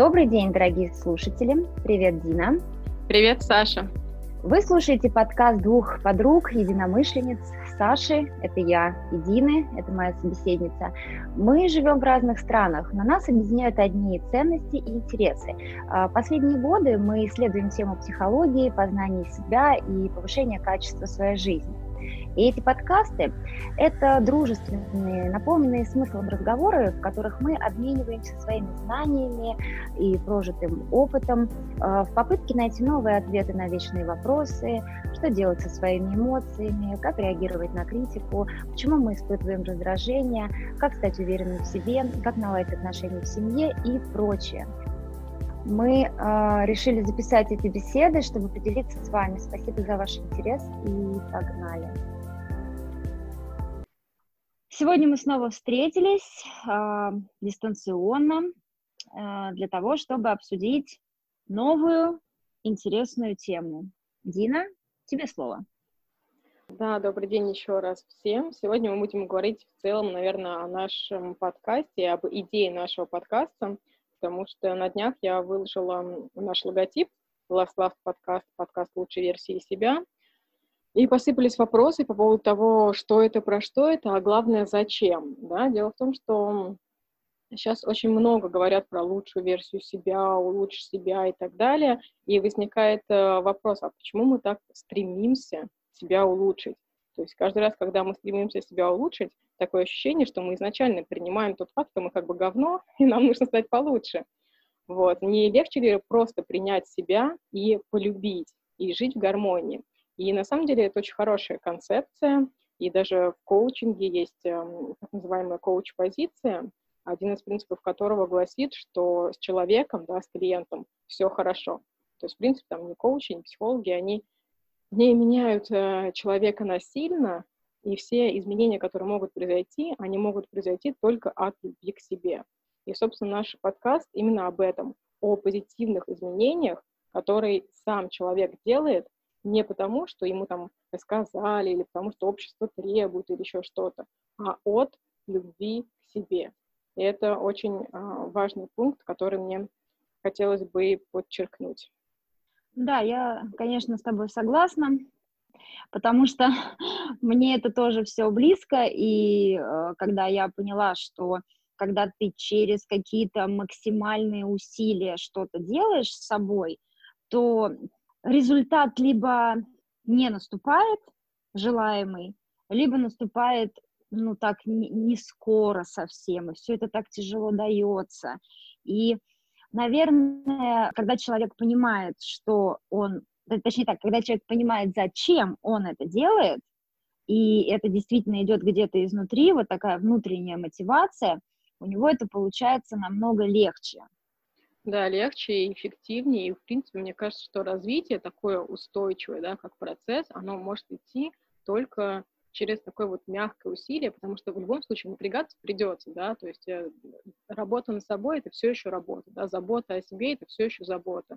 Добрый день, дорогие слушатели. Привет, Дина. Привет, Саша. Вы слушаете подкаст двух подруг, единомышленниц Саши, это я, и Дины, это моя собеседница. Мы живем в разных странах, но нас объединяют одни ценности и интересы. А, последние годы мы исследуем тему психологии, познания себя и повышения качества своей жизни. И эти подкасты – это дружественные, наполненные смыслом разговоры, в которых мы обмениваемся своими знаниями и прожитым опытом э, в попытке найти новые ответы на вечные вопросы, что делать со своими эмоциями, как реагировать на критику, почему мы испытываем раздражение, как стать уверенным в себе, как наладить отношения в семье и прочее. Мы э, решили записать эти беседы, чтобы поделиться с вами. Спасибо за ваш интерес и погнали. Сегодня мы снова встретились э, дистанционно э, для того, чтобы обсудить новую интересную тему. Дина, тебе слово. Да, добрый день еще раз всем. Сегодня мы будем говорить в целом, наверное, о нашем подкасте, об идее нашего подкаста, потому что на днях я выложила наш логотип Last Love подкаст, подкаст лучшей версии себя – и посыпались вопросы по поводу того, что это, про что это, а главное, зачем. Да? Дело в том, что сейчас очень много говорят про лучшую версию себя, улучшить себя и так далее. И возникает э, вопрос, а почему мы так стремимся себя улучшить? То есть каждый раз, когда мы стремимся себя улучшить, такое ощущение, что мы изначально принимаем тот факт, что мы как бы говно, и нам нужно стать получше. Вот. Не легче ли просто принять себя и полюбить, и жить в гармонии? И на самом деле это очень хорошая концепция, и даже в коучинге есть эм, так называемая коуч-позиция, один из принципов которого гласит, что с человеком, да, с клиентом все хорошо. То есть, в принципе, там ни коучи, ни психологи, они не меняют э, человека насильно, и все изменения, которые могут произойти, они могут произойти только от любви к себе. И, собственно, наш подкаст именно об этом, о позитивных изменениях, которые сам человек делает не потому, что ему там рассказали, или потому, что общество требует, или еще что-то, а от любви к себе. И это очень а, важный пункт, который мне хотелось бы подчеркнуть. Да, я, конечно, с тобой согласна, потому что мне это тоже все близко, и э, когда я поняла, что когда ты через какие-то максимальные усилия что-то делаешь с собой, то результат либо не наступает желаемый, либо наступает, ну, так, не, скоро совсем, и все это так тяжело дается. И, наверное, когда человек понимает, что он, точнее так, когда человек понимает, зачем он это делает, и это действительно идет где-то изнутри, вот такая внутренняя мотивация, у него это получается намного легче. Да, легче и эффективнее. И, в принципе, мне кажется, что развитие такое устойчивое, да, как процесс, оно может идти только через такое вот мягкое усилие, потому что в любом случае напрягаться придется, да, то есть э, работа над собой — это все еще работа, да, забота о себе — это все еще забота,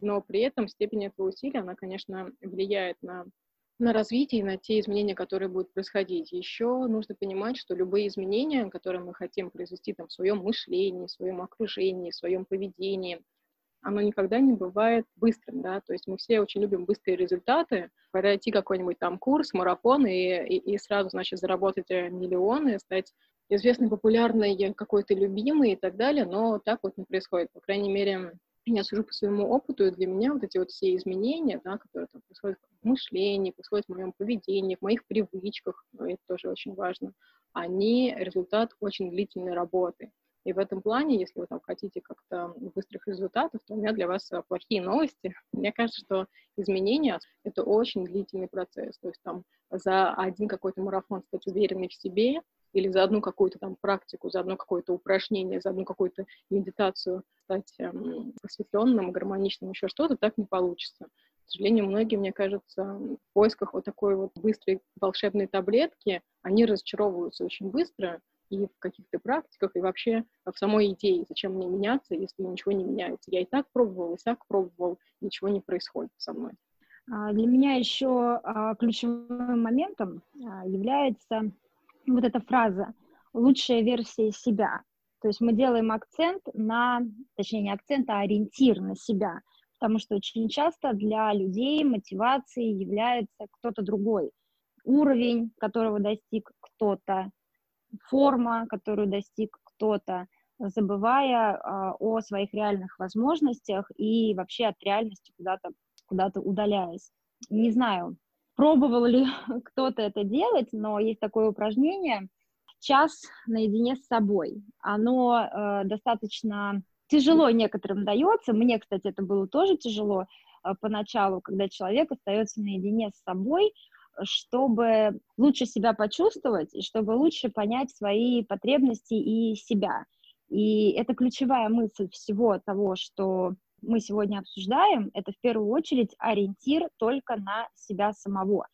но при этом степень этого усилия, она, конечно, влияет на на развитие и на те изменения, которые будут происходить. Еще нужно понимать, что любые изменения, которые мы хотим произвести там, в своем мышлении, в своем окружении, в своем поведении, оно никогда не бывает быстрым, да, то есть мы все очень любим быстрые результаты, пройти какой-нибудь там курс, марафон и, и, и сразу, значит, заработать э, миллионы, стать известной, популярной, какой-то любимой и так далее, но так вот не происходит, по крайней мере, я сужу по своему опыту, и для меня вот эти вот все изменения, да, которые там происходят в мышлении, происходят в моем поведении, в моих привычках, ну, это тоже очень важно, они результат очень длительной работы. И в этом плане, если вы там хотите как-то быстрых результатов, то у меня для вас э, плохие новости. Мне кажется, что изменения — это очень длительный процесс. То есть там за один какой-то марафон стать уверенной в себе, или за одну какую-то там практику, за одно какое-то упражнение, за одну какую-то медитацию стать эм, просветленным, гармоничным, еще что-то, так не получится. К сожалению, многие, мне кажется, в поисках вот такой вот быстрой волшебной таблетки, они разочаровываются очень быстро и в каких-то практиках, и вообще в самой идее, зачем мне меняться, если ничего не меняется. Я и так пробовал, и так пробовал, ничего не происходит со мной. А, для меня еще а, ключевым моментом а, является вот эта фраза «лучшая версия себя». То есть мы делаем акцент на, точнее не акцент, а ориентир на себя, потому что очень часто для людей мотивацией является кто-то другой. Уровень, которого достиг кто-то, форма, которую достиг кто-то, забывая э, о своих реальных возможностях и вообще от реальности куда-то куда удаляясь. Не знаю, пробовал ли кто-то это делать, но есть такое упражнение час наедине с собой. Оно э, достаточно тяжело некоторым дается. Мне, кстати, это было тоже тяжело э, поначалу, когда человек остается наедине с собой, чтобы лучше себя почувствовать и чтобы лучше понять свои потребности и себя. И это ключевая мысль всего того, что мы сегодня обсуждаем, это в первую очередь ориентир только на себя самого.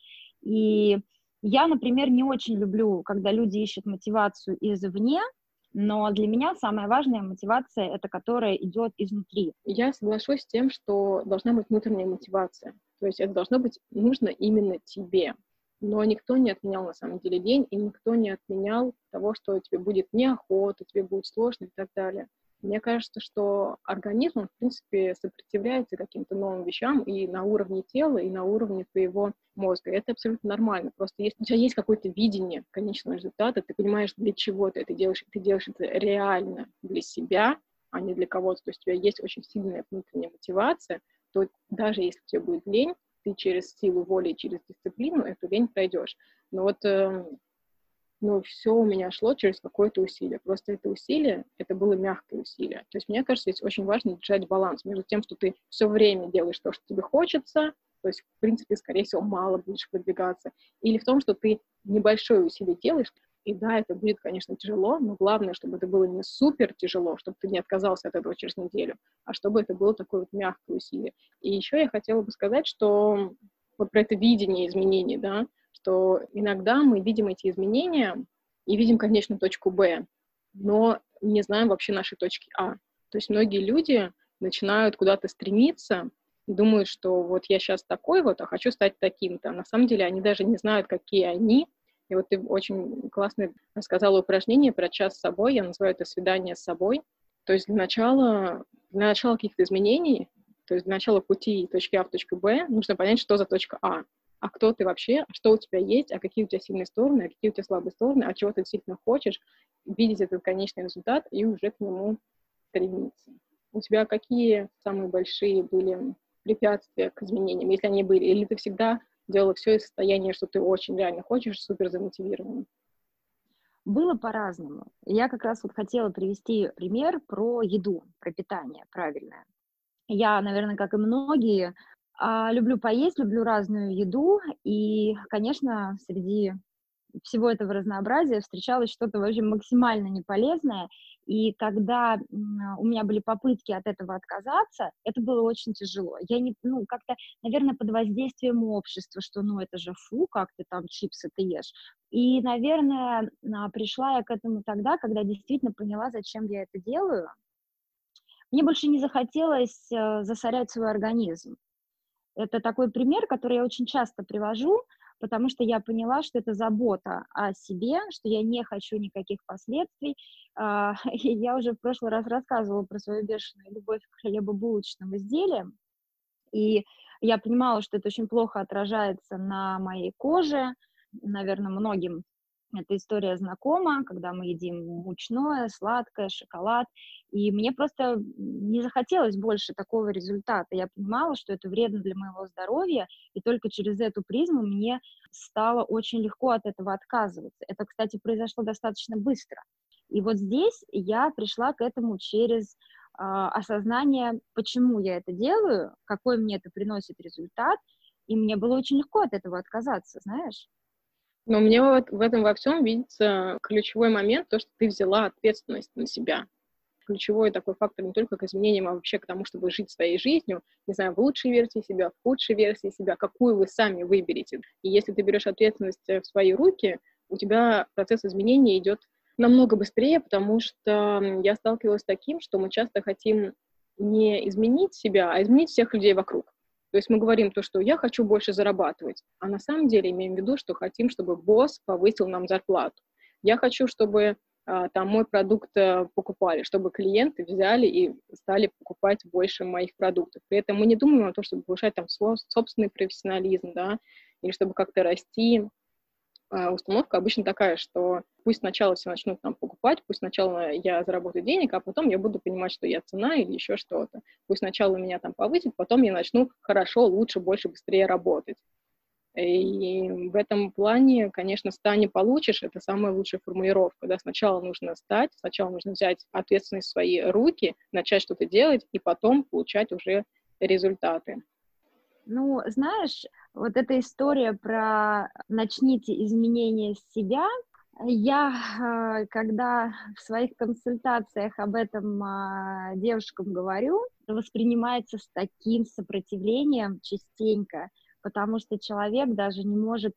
И я, например, не очень люблю, когда люди ищут мотивацию извне, но для меня самая важная мотивация — это которая идет изнутри. Я соглашусь с тем, что должна быть внутренняя мотивация. То есть это должно быть нужно именно тебе. Но никто не отменял на самом деле день, и никто не отменял того, что тебе будет неохота, тебе будет сложно и так далее. Мне кажется, что организм, в принципе, сопротивляется каким-то новым вещам и на уровне тела, и на уровне твоего мозга. Это абсолютно нормально. Просто если у тебя есть какое-то видение конечного результата, ты понимаешь, для чего ты это делаешь, ты делаешь это реально для себя, а не для кого-то. То есть у тебя есть очень сильная внутренняя мотивация, то даже если тебе будет лень, ты через силу воли, через дисциплину эту лень пройдешь. Но вот но все у меня шло через какое-то усилие. Просто это усилие, это было мягкое усилие. То есть мне кажется, здесь очень важно держать баланс между тем, что ты все время делаешь то, что тебе хочется, то есть, в принципе, скорее всего, мало будешь продвигаться, или в том, что ты небольшое усилие делаешь, и да, это будет, конечно, тяжело, но главное, чтобы это было не супер тяжело, чтобы ты не отказался от этого через неделю, а чтобы это было такое вот мягкое усилие. И еще я хотела бы сказать, что вот про это видение изменений, да, что иногда мы видим эти изменения и видим конечную точку Б, но не знаем вообще нашей точки А. То есть многие люди начинают куда-то стремиться, думают, что вот я сейчас такой вот, а хочу стать таким-то. На самом деле они даже не знают, какие они. И вот ты очень классно рассказала упражнение про час с собой, я называю это свидание с собой. То есть для начала, для начала каких-то изменений, то есть для начала пути точки А в точку Б, нужно понять, что за точка А а кто ты вообще, что у тебя есть, а какие у тебя сильные стороны, а какие у тебя слабые стороны, а чего ты действительно хочешь, видеть этот конечный результат и уже к нему стремиться. У тебя какие самые большие были препятствия к изменениям, если они были, или ты всегда делала все из состояния, что ты очень реально хочешь, супер замотивирована? Было по-разному. Я как раз вот хотела привести пример про еду, про питание правильное. Я, наверное, как и многие, а, люблю поесть, люблю разную еду, и, конечно, среди всего этого разнообразия встречалось что-то вообще максимально неполезное, и когда у меня были попытки от этого отказаться, это было очень тяжело. Я не, ну, как-то, наверное, под воздействием общества, что, ну, это же фу, как ты там чипсы ты ешь. И, наверное, а, пришла я к этому тогда, когда действительно поняла, зачем я это делаю. Мне больше не захотелось э, засорять свой организм. Это такой пример, который я очень часто привожу, потому что я поняла, что это забота о себе, что я не хочу никаких последствий. А, я уже в прошлый раз рассказывала про свою бешеную любовь к хлебобулочным изделиям, и я понимала, что это очень плохо отражается на моей коже, наверное, многим эта история знакома, когда мы едим мучное, сладкое, шоколад. И мне просто не захотелось больше такого результата. Я понимала, что это вредно для моего здоровья, и только через эту призму мне стало очень легко от этого отказываться. Это, кстати, произошло достаточно быстро. И вот здесь я пришла к этому через э, осознание, почему я это делаю, какой мне это приносит результат, и мне было очень легко от этого отказаться, знаешь. Но мне вот в этом во всем видится ключевой момент, то, что ты взяла ответственность на себя. Ключевой такой фактор не только к изменениям, а вообще к тому, чтобы жить своей жизнью, не знаю, в лучшей версии себя, в худшей версии себя, какую вы сами выберете. И если ты берешь ответственность в свои руки, у тебя процесс изменения идет намного быстрее, потому что я сталкивалась с таким, что мы часто хотим не изменить себя, а изменить всех людей вокруг. То есть мы говорим то, что я хочу больше зарабатывать, а на самом деле имеем в виду, что хотим, чтобы босс повысил нам зарплату. Я хочу, чтобы а, там мой продукт э, покупали, чтобы клиенты взяли и стали покупать больше моих продуктов. При этом мы не думаем о том, чтобы повышать там свой собственный профессионализм, да, или чтобы как-то расти. А, установка обычно такая, что пусть сначала все начнут там покупать, пусть сначала я заработаю денег, а потом я буду понимать, что я цена или еще что-то. Пусть сначала меня там повысит, потом я начну хорошо, лучше, больше, быстрее работать. И в этом плане, конечно, «стань и получишь» — это самая лучшая формулировка. Да? Сначала нужно стать, сначала нужно взять ответственность в свои руки, начать что-то делать, и потом получать уже результаты. Ну, знаешь, вот эта история про «начните изменения с себя», я, а, когда в своих консультациях об этом а, девушкам говорю, воспринимается с таким сопротивлением частенько, потому что человек даже не может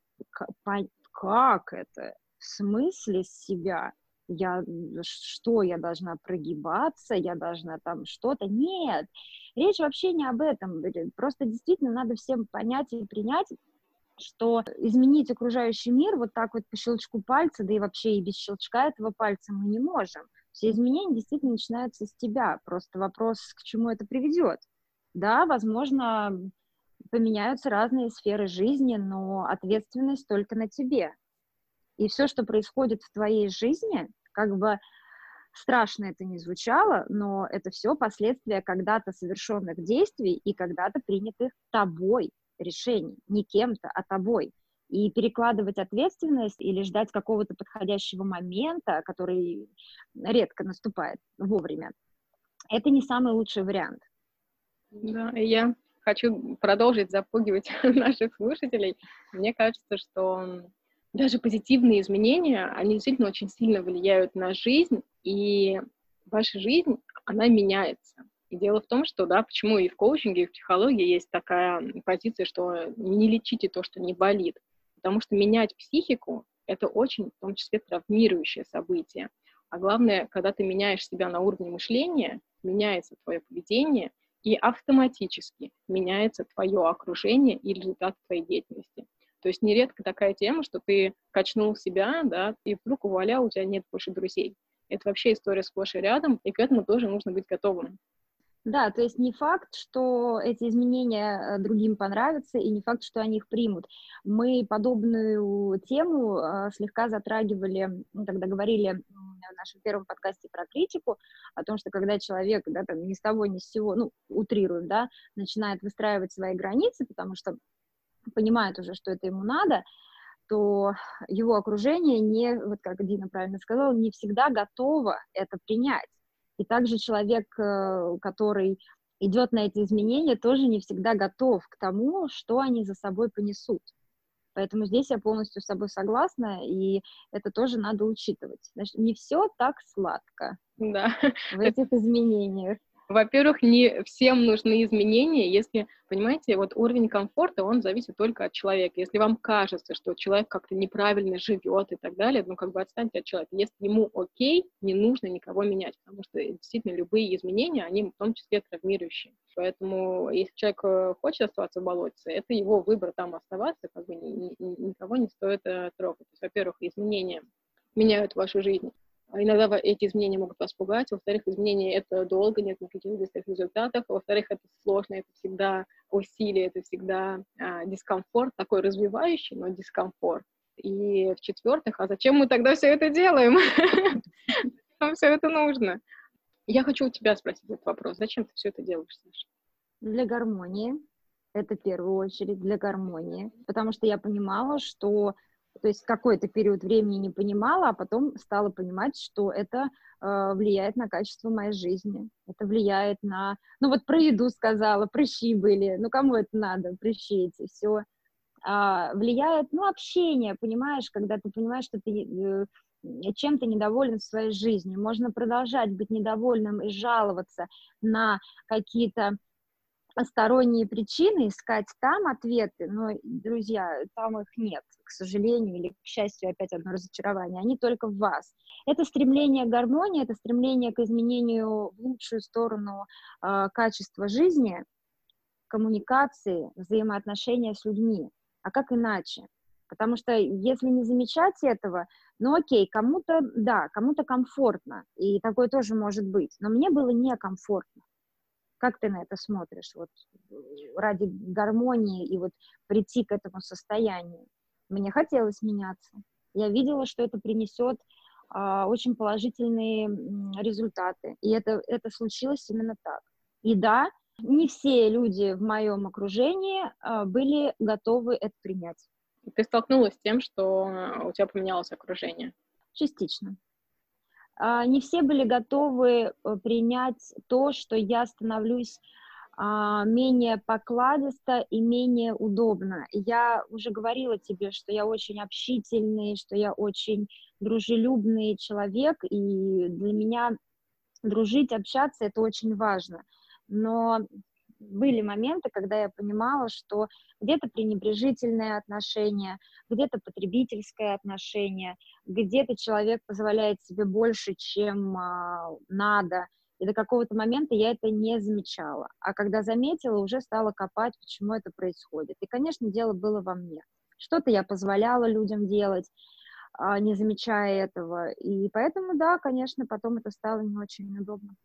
понять, как это, в смысле себя, я, что, я должна прогибаться, я должна там что-то, нет, речь вообще не об этом, просто действительно надо всем понять и принять, что изменить окружающий мир вот так вот по щелчку пальца, да и вообще и без щелчка этого пальца мы не можем. Все изменения действительно начинаются с тебя, просто вопрос, к чему это приведет. Да, возможно, поменяются разные сферы жизни, но ответственность только на тебе. И все, что происходит в твоей жизни, как бы страшно это не звучало, но это все последствия когда-то совершенных действий и когда-то принятых тобой решений, не кем-то, а тобой. И перекладывать ответственность или ждать какого-то подходящего момента, который редко наступает вовремя, это не самый лучший вариант. Да, я хочу продолжить запугивать наших слушателей. Мне кажется, что даже позитивные изменения, они действительно очень сильно влияют на жизнь, и ваша жизнь, она меняется. И дело в том, что, да, почему и в коучинге, и в психологии есть такая позиция, что не лечите то, что не болит. Потому что менять психику — это очень, в том числе, травмирующее событие. А главное, когда ты меняешь себя на уровне мышления, меняется твое поведение — и автоматически меняется твое окружение и результат твоей деятельности. То есть нередко такая тема, что ты качнул себя, да, и вдруг вуаля, у тебя нет больше друзей. Это вообще история сплошь и рядом, и к этому тоже нужно быть готовым. Да, то есть не факт, что эти изменения э, другим понравятся, и не факт, что они их примут. Мы подобную тему э, слегка затрагивали, ну, тогда говорили в нашем первом подкасте про критику, о том, что когда человек, да, там, ни с того, ни с сего, ну, утрируем, да, начинает выстраивать свои границы, потому что понимает уже, что это ему надо, то его окружение не, вот как Дина правильно сказала, не всегда готово это принять. И также человек, э, который идет на эти изменения, тоже не всегда готов к тому, что они за собой понесут. Поэтому здесь я полностью с собой согласна, и это тоже надо учитывать. Значит, не все так сладко да. в этих изменениях. Во-первых, не всем нужны изменения, если, понимаете, вот уровень комфорта, он зависит только от человека. Если вам кажется, что человек как-то неправильно живет и так далее, ну, как бы отстаньте от человека. Если ему окей, не нужно никого менять, потому что действительно любые изменения, они в том числе травмирующие. Поэтому, если человек э, хочет оставаться в болоте, это его выбор там оставаться, как бы ни, ни, никого не стоит э, трогать. Во-первых, изменения меняют вашу жизнь. А иногда эти изменения могут вас пугать. Во-вторых, изменения — это долго, нет никаких быстрых результатов. Во-вторых, это сложно, это всегда усилие, это всегда а, дискомфорт, такой развивающий, но дискомфорт. И в-четвертых, а зачем мы тогда все это делаем? Нам все это нужно. Я хочу у тебя спросить этот вопрос. Зачем ты все это делаешь, Саша? Для гармонии. Это в первую очередь для гармонии. Потому что я понимала, что то есть какой-то период времени не понимала, а потом стала понимать, что это э, влияет на качество моей жизни. Это влияет на... Ну вот про еду сказала, прыщи были. Ну кому это надо, прыщи эти, все. А, влияет, ну, общение, понимаешь, когда ты понимаешь, что ты э, чем-то недоволен в своей жизни. Можно продолжать быть недовольным и жаловаться на какие-то сторонние причины, искать там ответы, но, друзья, там их нет, к сожалению, или, к счастью, опять одно разочарование, они только в вас. Это стремление к гармонии, это стремление к изменению в лучшую сторону э, качества жизни, коммуникации, взаимоотношения с людьми. А как иначе? Потому что если не замечать этого, ну окей, кому-то, да, кому-то комфортно, и такое тоже может быть, но мне было некомфортно. Как ты на это смотришь, вот ради гармонии и вот прийти к этому состоянию? Мне хотелось меняться. Я видела, что это принесет а, очень положительные результаты, и это, это случилось именно так. И да, не все люди в моем окружении а, были готовы это принять. Ты столкнулась с тем, что у тебя поменялось окружение? Частично. А, не все были готовы э, принять то, что я становлюсь а, менее покладисто и менее удобно. Я уже говорила тебе, что я очень общительный, что я очень дружелюбный человек, и для меня дружить, общаться — это очень важно. Но были моменты, когда я понимала, что где-то пренебрежительное отношение, где-то потребительское отношение, где-то человек позволяет себе больше, чем а, надо. И до какого-то момента я это не замечала. А когда заметила, уже стала копать, почему это происходит. И, конечно, дело было во мне. Что-то я позволяла людям делать, а, не замечая этого. И поэтому, да, конечно, потом это стало не очень удобно.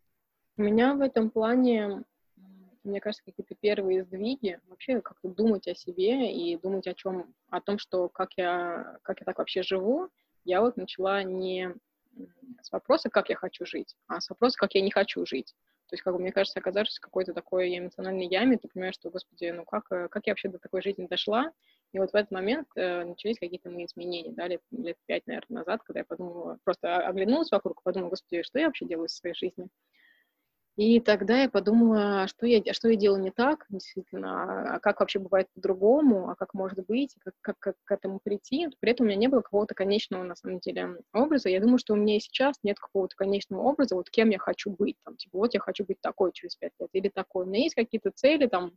У меня в этом плане мне кажется, какие-то первые сдвиги, вообще как-то думать о себе и думать о чем, о том, что как я, как я так вообще живу, я вот начала не с вопроса, как я хочу жить, а с вопроса, как я не хочу жить. То есть, как бы, мне кажется, оказавшись в какой-то такой эмоциональной яме, ты понимаешь, что, господи, ну как, э, как я вообще до такой жизни дошла? И вот в этот момент э, начались какие-то мои изменения, да, лет, лет пять, наверное, назад, когда я подумала, просто оглянулась вокруг, подумала, господи, что я вообще делаю в своей жизни? И тогда я подумала, что я, что я делаю не так, действительно, а как вообще бывает по-другому, а как может быть, как, как, как к этому прийти. При этом у меня не было какого-то конечного, на самом деле, образа. Я думаю, что у меня и сейчас нет какого-то конечного образа, вот кем я хочу быть. Там, типа, вот я хочу быть такой через пять лет или такой. У меня есть какие-то цели, там,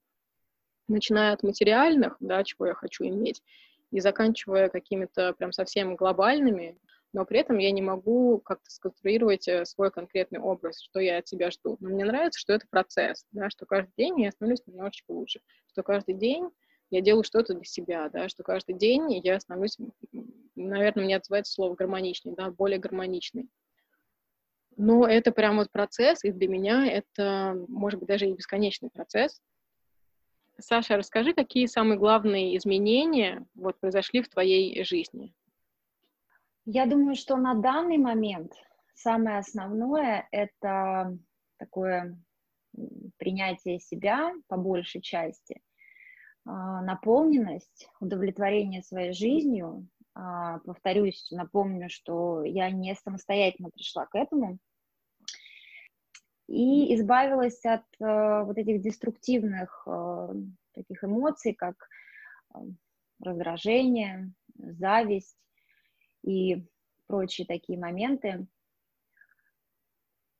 начиная от материальных, да, чего я хочу иметь, и заканчивая какими-то прям совсем глобальными, но при этом я не могу как-то сконструировать э, свой конкретный образ, что я от себя жду. Но мне нравится, что это процесс, да, что каждый день я становлюсь немножечко лучше, что каждый день я делаю что-то для себя, да, что каждый день я становлюсь, наверное, мне отзывается слово гармоничный, да, более гармоничный. Но это прям вот процесс, и для меня это, может быть, даже и бесконечный процесс. Саша, расскажи, какие самые главные изменения вот произошли в твоей жизни? Я думаю, что на данный момент самое основное — это такое принятие себя по большей части, а, наполненность, удовлетворение своей жизнью. А, повторюсь, напомню, что я не самостоятельно пришла к этому и избавилась от э, вот этих деструктивных э, таких эмоций, как э, раздражение, зависть, и прочие такие моменты.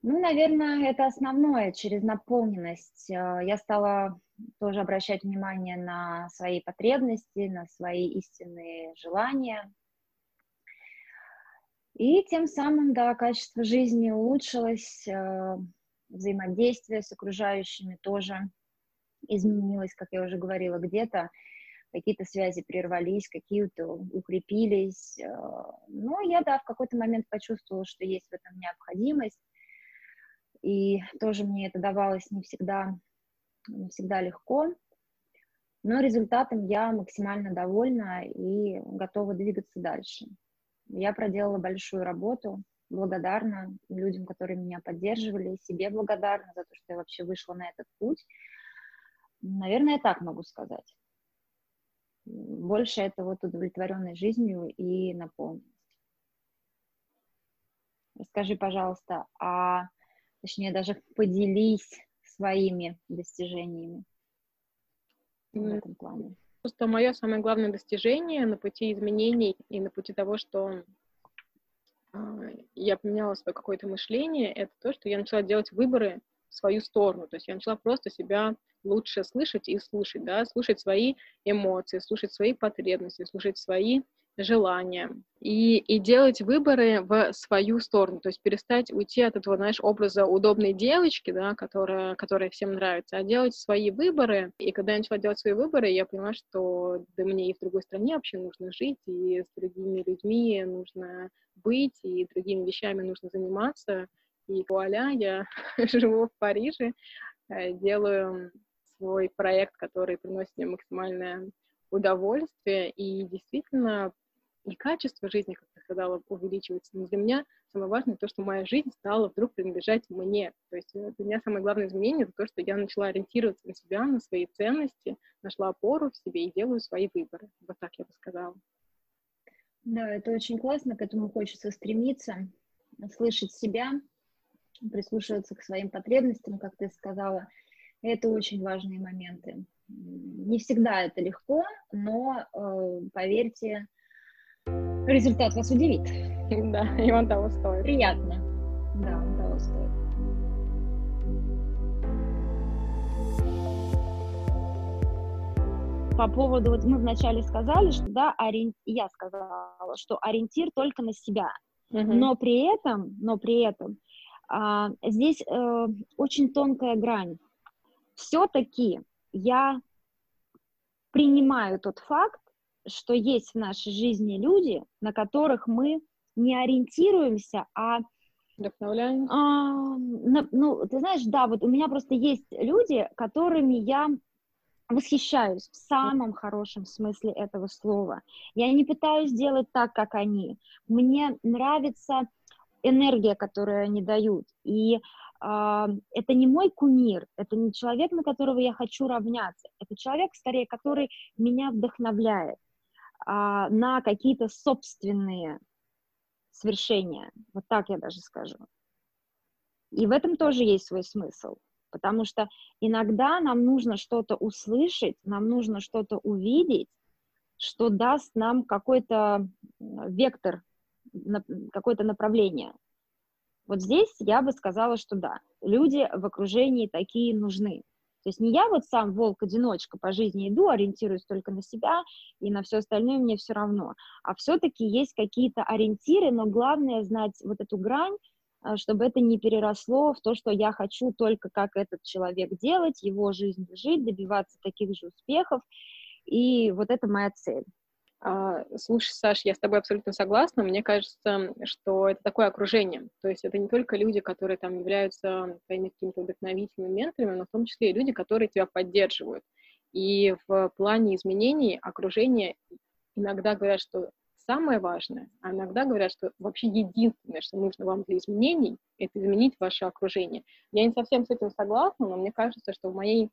Ну, наверное, это основное, через наполненность. Э, я стала тоже обращать внимание на свои потребности, на свои истинные желания. И тем самым, да, качество жизни улучшилось, э, взаимодействие с окружающими тоже изменилось, как я уже говорила, где-то какие-то связи прервались, какие-то укрепились. Э, но я, да, в какой-то момент почувствовала, что есть в этом необходимость, и тоже мне это давалось не всегда, не всегда легко, но результатом я максимально довольна и готова двигаться дальше. Я проделала большую работу, благодарна людям, которые меня поддерживали, себе благодарна за то, что я вообще вышла на этот путь. Наверное, я так могу сказать. Больше это вот удовлетворенной жизнью и наполненность. Расскажи, пожалуйста, а точнее даже поделись своими достижениями в этом плане. Просто мое самое главное достижение на пути изменений и на пути того, что а, я поменяла свое какое-то мышление, это то, что я начала делать выборы в свою сторону. То есть я начала просто себя лучше слышать и слушать, да, слушать свои эмоции, слушать свои потребности, слушать свои желаниям и, и делать выборы в свою сторону, то есть перестать уйти от этого, знаешь, образа удобной девочки, да, которая, которая всем нравится, а делать свои выборы. И когда я начала делать свои выборы, я поняла, что да мне и в другой стране вообще нужно жить, и с другими людьми нужно быть, и другими вещами нужно заниматься. И вуаля, я живу в Париже, э, делаю свой проект, который приносит мне максимальное удовольствие, и действительно и качество жизни, как ты сказала, увеличивается. Но для меня самое важное то, что моя жизнь стала вдруг принадлежать мне. То есть э, для меня самое главное изменение — это то, что я начала ориентироваться на себя, на свои ценности, нашла опору в себе и делаю свои выборы. Вот так я бы сказала. Да, это очень классно, к этому хочется стремиться, слышать себя, прислушиваться к своим потребностям, как ты сказала. Это очень важные моменты. Не всегда это легко, но, э, поверьте, результат вас удивит. Да, и он того стоит. Приятно. Да, он того стоит. По поводу, вот мы вначале сказали, что да, ориен... я сказала, что ориентир только на себя, угу. но при этом, но при этом а, здесь э, очень тонкая грань. Все-таки я принимаю тот факт, что есть в нашей жизни люди, на которых мы не ориентируемся, а Вдохновляемся. А, ну, ты знаешь, да, вот у меня просто есть люди, которыми я восхищаюсь в самом хорошем смысле этого слова. Я не пытаюсь сделать так, как они. Мне нравится энергия, которую они дают. И это не мой кумир, это не человек, на которого я хочу равняться, это человек, скорее, который меня вдохновляет а, на какие-то собственные свершения, вот так я даже скажу. И в этом тоже есть свой смысл, потому что иногда нам нужно что-то услышать, нам нужно что-то увидеть, что даст нам какой-то вектор, какое-то направление. Вот здесь я бы сказала, что да, люди в окружении такие нужны. То есть не я вот сам волк-одиночка по жизни иду, ориентируюсь только на себя, и на все остальное мне все равно. А все-таки есть какие-то ориентиры, но главное знать вот эту грань, а, чтобы это не переросло в то, что я хочу только как этот человек делать, его жизнь жить, добиваться таких же успехов, и вот это моя цель. А, слушай, Саш, я с тобой абсолютно согласна. Мне кажется, что это такое окружение. То есть это не только люди, которые там являются твоими какими-то вдохновительными менторами, но в том числе и люди, которые тебя поддерживают. И в плане изменений окружение иногда говорят, что самое важное, а иногда говорят, что вообще единственное, что нужно вам для изменений, это изменить ваше окружение. Я не совсем с этим согласна, но мне кажется, что в моей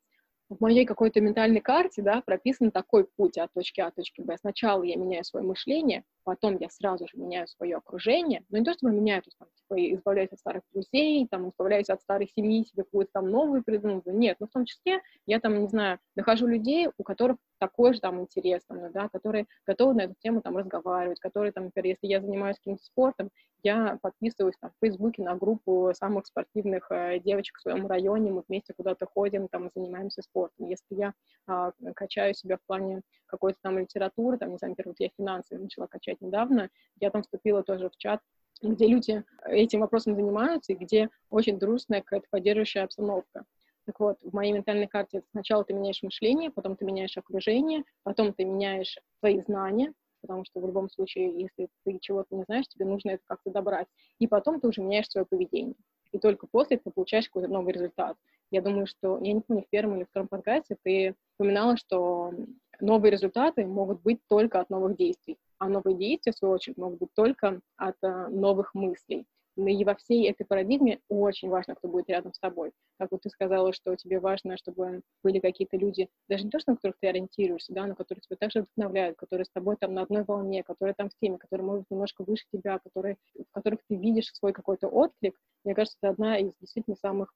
в моей какой-то ментальной карте, да, прописан такой путь от точки А до точки Б. Сначала я меняю свое мышление, потом я сразу же меняю свое окружение, но не то, чтобы меняю, то есть, там, типа, избавляюсь от старых друзей, там, избавляюсь от старой семьи, себе какую-то там новую придумываю, нет, но в том числе я там, не знаю, нахожу людей, у которых такой же там интерес, там, да, которые готовы на эту тему там разговаривать, которые там, например, если я занимаюсь каким-то спортом, я подписываюсь там в Фейсбуке на группу самых спортивных э, девочек в своем районе, мы вместе куда-то ходим, там, занимаемся спортом. Если я э, качаю себя в плане какой-то там литературы, там, не знаю, например, вот я финансы начала качать недавно, я там вступила тоже в чат, где люди этим вопросом занимаются и где очень дружная какая-то поддерживающая обстановка. Так вот, в моей ментальной карте сначала ты меняешь мышление, потом ты меняешь окружение, потом ты меняешь свои знания, потому что в любом случае, если ты чего-то не знаешь, тебе нужно это как-то добрать. И потом ты уже меняешь свое поведение. И только после ты получаешь какой-то новый результат. Я думаю, что, я не помню, в первом или втором подкасте ты упоминала, что новые результаты могут быть только от новых действий, а новые действия, в свою очередь, могут быть только от uh, новых мыслей. И во всей этой парадигме очень важно, кто будет рядом с тобой. Как вот ты сказала, что тебе важно, чтобы были какие-то люди, даже не то, что на которых ты ориентируешься, да, но которые тебя также вдохновляют, которые с тобой там на одной волне, которые там в теме, которые, быть, немножко выше тебя, которые, в которых ты видишь свой какой-то отклик. Мне кажется, это одна из действительно самых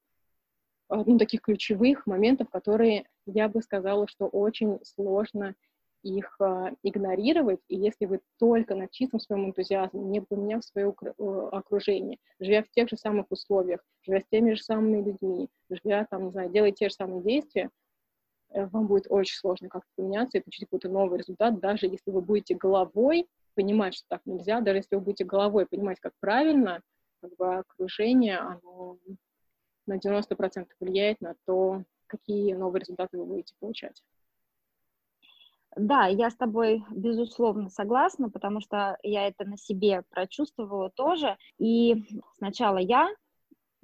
ну, таких ключевых моментов, которые я бы сказала, что очень сложно их э, игнорировать, и если вы только на чистом своем энтузиазме, не поменяв свое э, окружение, живя в тех же самых условиях, живя с теми же самыми людьми, живя там, не знаю, делая те же самые действия, э, вам будет очень сложно как-то поменяться и получить какой-то новый результат, даже если вы будете головой понимать, что так нельзя, даже если вы будете головой понимать, как правильно, как бы окружение, оно на 90% влияет на то, какие новые результаты вы будете получать. Да, я с тобой безусловно согласна, потому что я это на себе прочувствовала тоже. И сначала я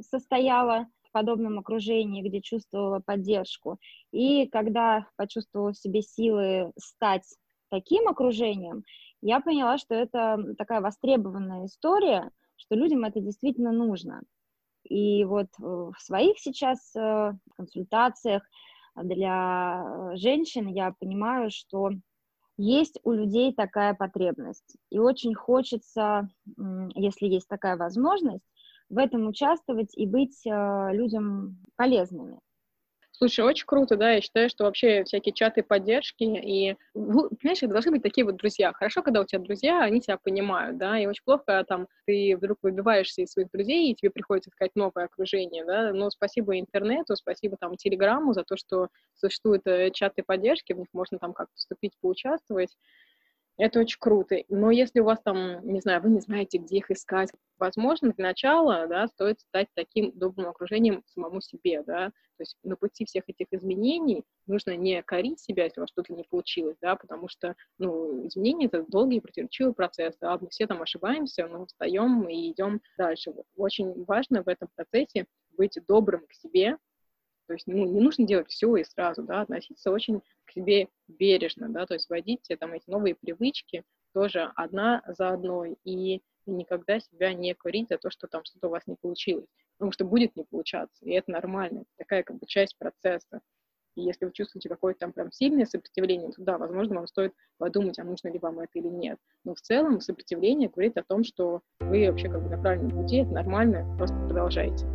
состояла в подобном окружении, где чувствовала поддержку. И когда почувствовала в себе силы стать таким окружением, я поняла, что это такая востребованная история, что людям это действительно нужно. И вот в своих сейчас э, консультациях для э, женщин я понимаю, что есть у людей такая потребность. И очень хочется, если есть такая возможность, в этом участвовать и быть э, людям полезными. Слушай, очень круто, да, я считаю, что вообще всякие чаты поддержки и, понимаешь, это должны быть такие вот друзья. Хорошо, когда у тебя друзья, они тебя понимают, да, и очень плохо, когда там ты вдруг выбиваешься из своих друзей, и тебе приходится искать новое окружение, да, но спасибо интернету, спасибо там телеграмму за то, что существуют э, чаты поддержки, в них можно там как-то вступить, поучаствовать, это очень круто. Но если у вас там, не знаю, вы не знаете, где их искать, возможно, для начала, да, стоит стать таким добрым окружением самому себе, да, то есть на пути всех этих изменений нужно не корить себя, если у вас что-то не получилось, да, потому что, ну, изменения — это долгий и противоречивый процесс, да, мы все там ошибаемся, но встаем и идем дальше. Очень важно в этом процессе быть добрым к себе, то есть ну, не нужно делать все и сразу, да, относиться очень к себе бережно, да, то есть вводить там эти новые привычки тоже одна за одной и никогда себя не корить за то, что там что-то у вас не получилось, потому что будет не получаться, и это нормально, это такая как бы часть процесса. И если вы чувствуете какое-то там прям сильное сопротивление, то да, возможно, вам стоит подумать, а нужно ли вам это или нет. Но в целом сопротивление говорит о том, что вы вообще как бы на правильном пути, это нормально, просто продолжайте.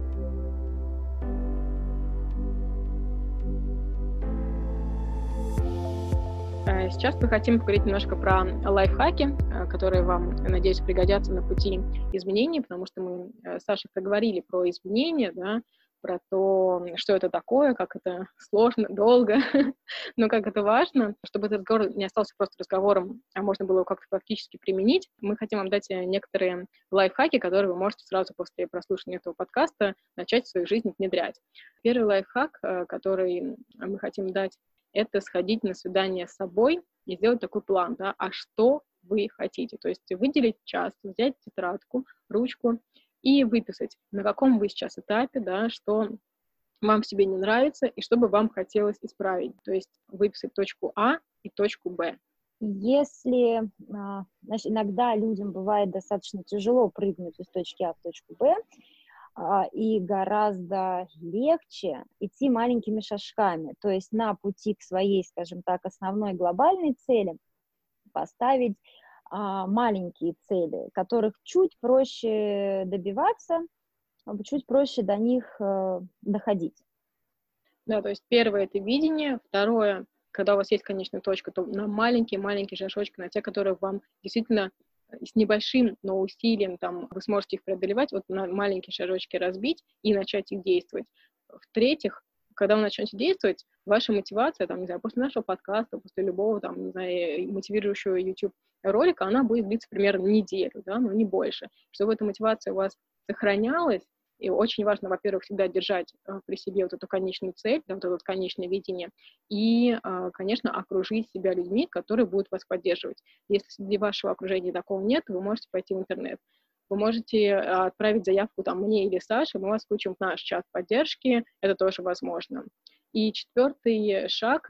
Сейчас мы хотим поговорить немножко про лайфхаки, э, которые вам, надеюсь, пригодятся на пути изменений, потому что мы э, с Сашей проговорили про изменения, да, про то, что это такое, как это сложно, долго, но как это важно, чтобы этот разговор не остался просто разговором, а можно было его как-то практически применить. Мы хотим вам дать некоторые лайфхаки, которые вы можете сразу после прослушивания этого подкаста начать в своей жизни внедрять. Первый лайфхак, который мы хотим дать это сходить на свидание с собой и сделать такой план, да, а что вы хотите. То есть выделить час, взять тетрадку, ручку и выписать, на каком вы сейчас этапе, да, что вам в себе не нравится и что бы вам хотелось исправить. То есть выписать точку А и точку Б. Если, а, значит, иногда людям бывает достаточно тяжело прыгнуть из точки А в точку Б, и гораздо легче идти маленькими шажками, то есть на пути к своей, скажем так, основной глобальной цели поставить а, маленькие цели, которых чуть проще добиваться, чуть проще до них э, доходить. Да, то есть первое это видение, второе, когда у вас есть конечная точка, то на маленькие-маленькие шажочки, на те, которые вам действительно с небольшим, но усилием там вы сможете их преодолевать, вот на маленькие шажочки разбить и начать их действовать. В-третьих, когда вы начнете действовать, ваша мотивация, там, не знаю, после нашего подкаста, после любого, там, не знаю, мотивирующего YouTube ролика, она будет длиться примерно неделю, да, но не больше. Чтобы эта мотивация у вас сохранялась, и очень важно, во-первых, всегда держать э, при себе вот эту конечную цель, вот это вот конечное видение, и, э, конечно, окружить себя людьми, которые будут вас поддерживать. Если среди вашего окружения такого нет, вы можете пойти в интернет. Вы можете э, отправить заявку там мне или Саше, мы вас включим в наш чат поддержки, это тоже возможно. И четвертый шаг,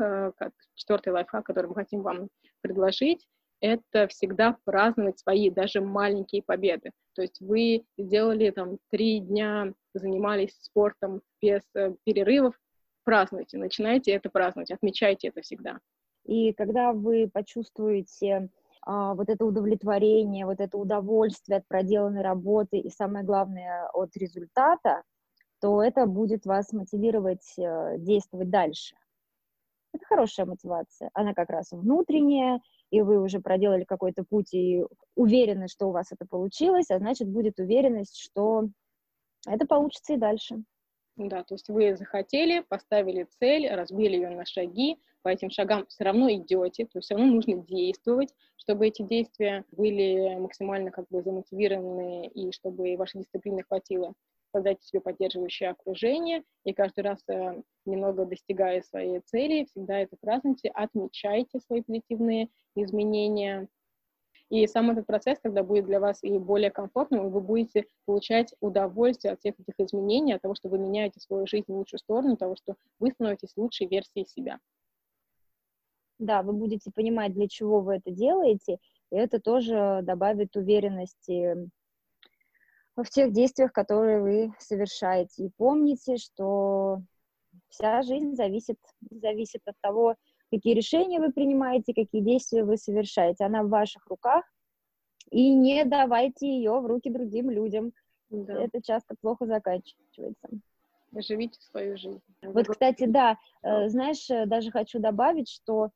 четвертый лайфхак, который мы хотим вам предложить, это всегда праздновать свои даже маленькие победы. То есть вы сделали там три дня, занимались спортом без э, перерывов, празднуйте, начинайте это праздновать, отмечайте это всегда. И когда вы почувствуете а, вот это удовлетворение, вот это удовольствие от проделанной работы и самое главное от результата, то это будет вас мотивировать э, действовать дальше. Это хорошая мотивация. Она как раз внутренняя, и вы уже проделали какой-то путь и уверены, что у вас это получилось, а значит, будет уверенность, что это получится и дальше. Да, то есть вы захотели, поставили цель, разбили ее на шаги, по этим шагам все равно идете, то есть все равно нужно действовать, чтобы эти действия были максимально как бы замотивированы и чтобы вашей дисциплины хватило создать себе поддерживающее окружение, и каждый раз, э, немного достигая своей цели, всегда это празднуйте, отмечайте свои позитивные изменения, и сам этот процесс, когда будет для вас и более комфортным, вы будете получать удовольствие от всех этих изменений, от того, что вы меняете свою жизнь в лучшую сторону, от того, что вы становитесь лучшей версией себя. Да, вы будете понимать, для чего вы это делаете, и это тоже добавит уверенности в тех действиях, которые вы совершаете. И помните, что вся жизнь зависит, зависит от того, какие решения вы принимаете, какие действия вы совершаете. Она в ваших руках, и не давайте ее в руки другим людям. Да. Это часто плохо заканчивается. Живите свою жизнь. Вот, кстати, да, э, знаешь, э, даже хочу добавить, что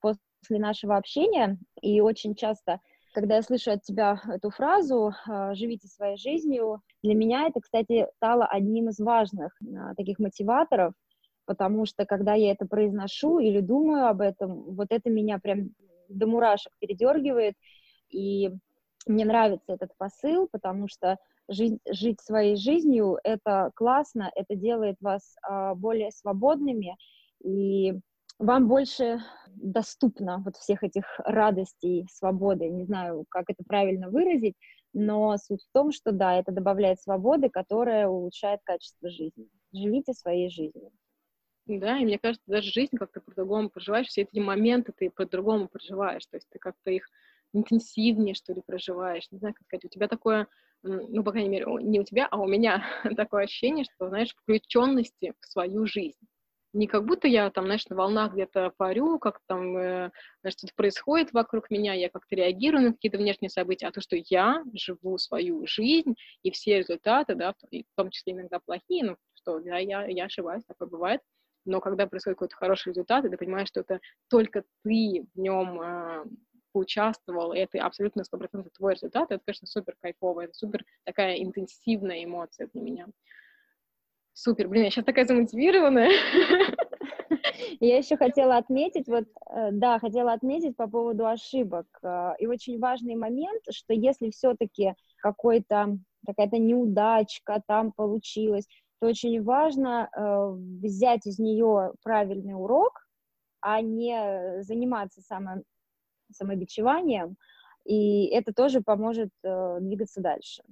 после нашего общения, и очень часто, когда я слышу от тебя эту фразу э, «живите своей жизнью», для меня это, кстати, стало одним из важных таких мотиваторов, потому что когда я это произношу или думаю об этом, вот это меня прям до мурашек передергивает, и мне нравится этот посыл, потому что жить, жить своей жизнью — это классно, это делает вас а, более свободными, и вам больше доступно вот всех этих радостей, свободы, не знаю, как это правильно выразить, но суть в том, что да, это добавляет свободы, которая улучшает качество жизни. Живите своей жизнью. Да, и мне кажется, даже жизнь как-то по-другому проживаешь, все эти моменты ты по-другому проживаешь, то есть ты как-то их интенсивнее, что ли, проживаешь, не знаю, как сказать, у тебя такое, ну, по крайней мере, не у тебя, а у меня такое ощущение, что, знаешь, включенности в свою жизнь. Не как будто я там, знаешь, на волнах где-то парю, как там э, что-то происходит вокруг меня, я как-то реагирую на какие-то внешние события, а то, что я живу свою жизнь, и все результаты, да, в том числе иногда плохие, ну, что, да, я, я ошибаюсь, такое бывает, но когда происходит какой-то хороший результат, и ты понимаешь, что это только ты в нем э, поучаствовал, и это абсолютно 100% твой результат, это, конечно, супер кайфово, это супер такая интенсивная эмоция для меня. Супер, блин, я сейчас такая замотивированная. Я еще хотела отметить, вот, э, да, хотела отметить по поводу ошибок. Э, и очень важный момент, что если все-таки какой-то какая-то неудачка там получилась, то очень важно э, взять из нее правильный урок, а не заниматься само, самобичеванием, и это тоже поможет э, двигаться дальше.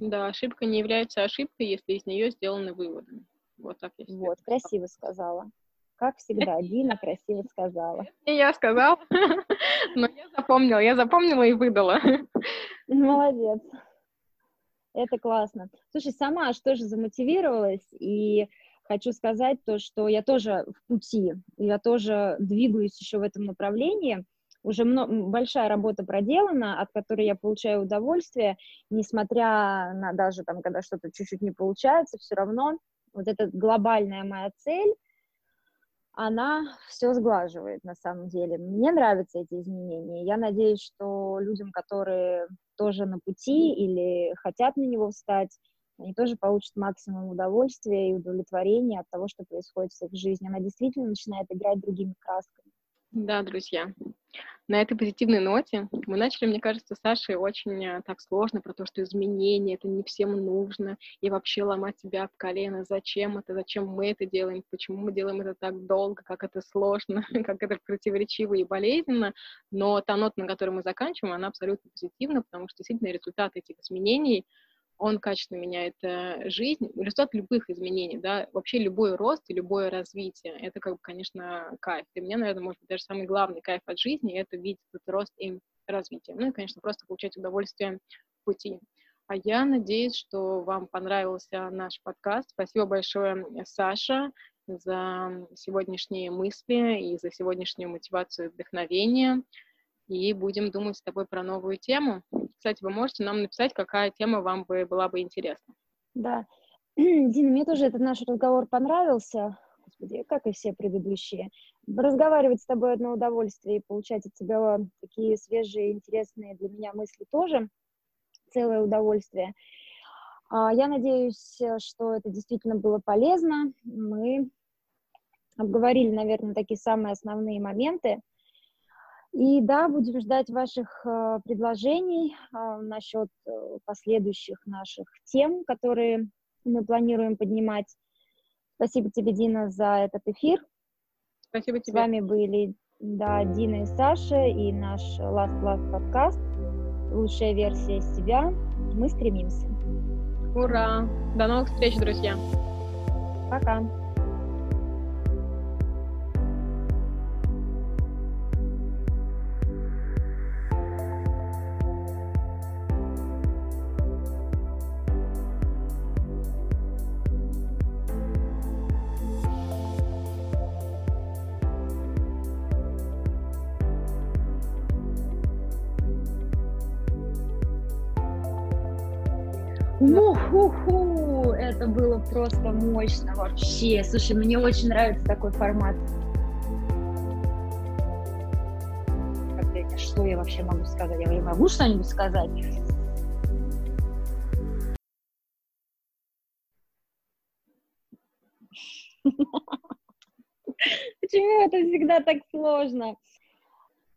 Да, ошибка не является ошибкой, если из нее сделаны выводы. Вот так я Вот, красиво сказала. Как всегда, Дина красиво сказала. Не я сказала, но я запомнила, я запомнила и выдала. Молодец. Это классно. Слушай, сама что же замотивировалась, и хочу сказать то, что я тоже в пути, я тоже двигаюсь еще в этом направлении. Уже много, большая работа проделана, от которой я получаю удовольствие, несмотря на даже там, когда что-то чуть-чуть не получается, все равно вот эта глобальная моя цель, она все сглаживает на самом деле. Мне нравятся эти изменения. Я надеюсь, что людям, которые тоже на пути или хотят на него встать, они тоже получат максимум удовольствия и удовлетворения от того, что происходит в их жизни. Она действительно начинает играть другими красками. Да, друзья. На этой позитивной ноте мы начали, мне кажется, с Сашей очень э, так сложно про то, что изменения, это не всем нужно, и вообще ломать себя об колено, зачем это, зачем мы это делаем, почему мы делаем это так долго, как это сложно, как это противоречиво и болезненно, но та нота, на которой мы заканчиваем, она абсолютно позитивна, потому что действительно результат этих изменений — он качественно меняет э, жизнь, результат любых изменений, да, вообще любой рост и любое развитие, это, как бы, конечно, кайф. Для меня, наверное, может быть, даже самый главный кайф от жизни — это видеть этот рост и развитие. Ну и, конечно, просто получать удовольствие в пути. А я надеюсь, что вам понравился наш подкаст. Спасибо большое, Саша, за сегодняшние мысли и за сегодняшнюю мотивацию и вдохновение. И будем думать с тобой про новую тему. Кстати, вы можете нам написать, какая тема вам бы была бы интересна. Да. Дина, мне тоже этот наш разговор понравился. Господи, как и все предыдущие. Разговаривать с тобой одно удовольствие и получать от тебя такие свежие, интересные для меня мысли тоже целое удовольствие. А, я надеюсь, что это действительно было полезно. Мы обговорили, наверное, такие самые основные моменты. И да, будем ждать ваших э, предложений э, насчет э, последующих наших тем, которые мы планируем поднимать. Спасибо тебе, Дина, за этот эфир. Спасибо тебе. С вами были да, Дина и Саша и наш Last Last подкаст. Лучшая версия себя. Мы стремимся. Ура! До новых встреч, друзья! Пока! Просто мощно вообще. Слушай, мне очень нравится такой формат. Что я вообще могу сказать? Я могу что-нибудь сказать? Почему это всегда так сложно?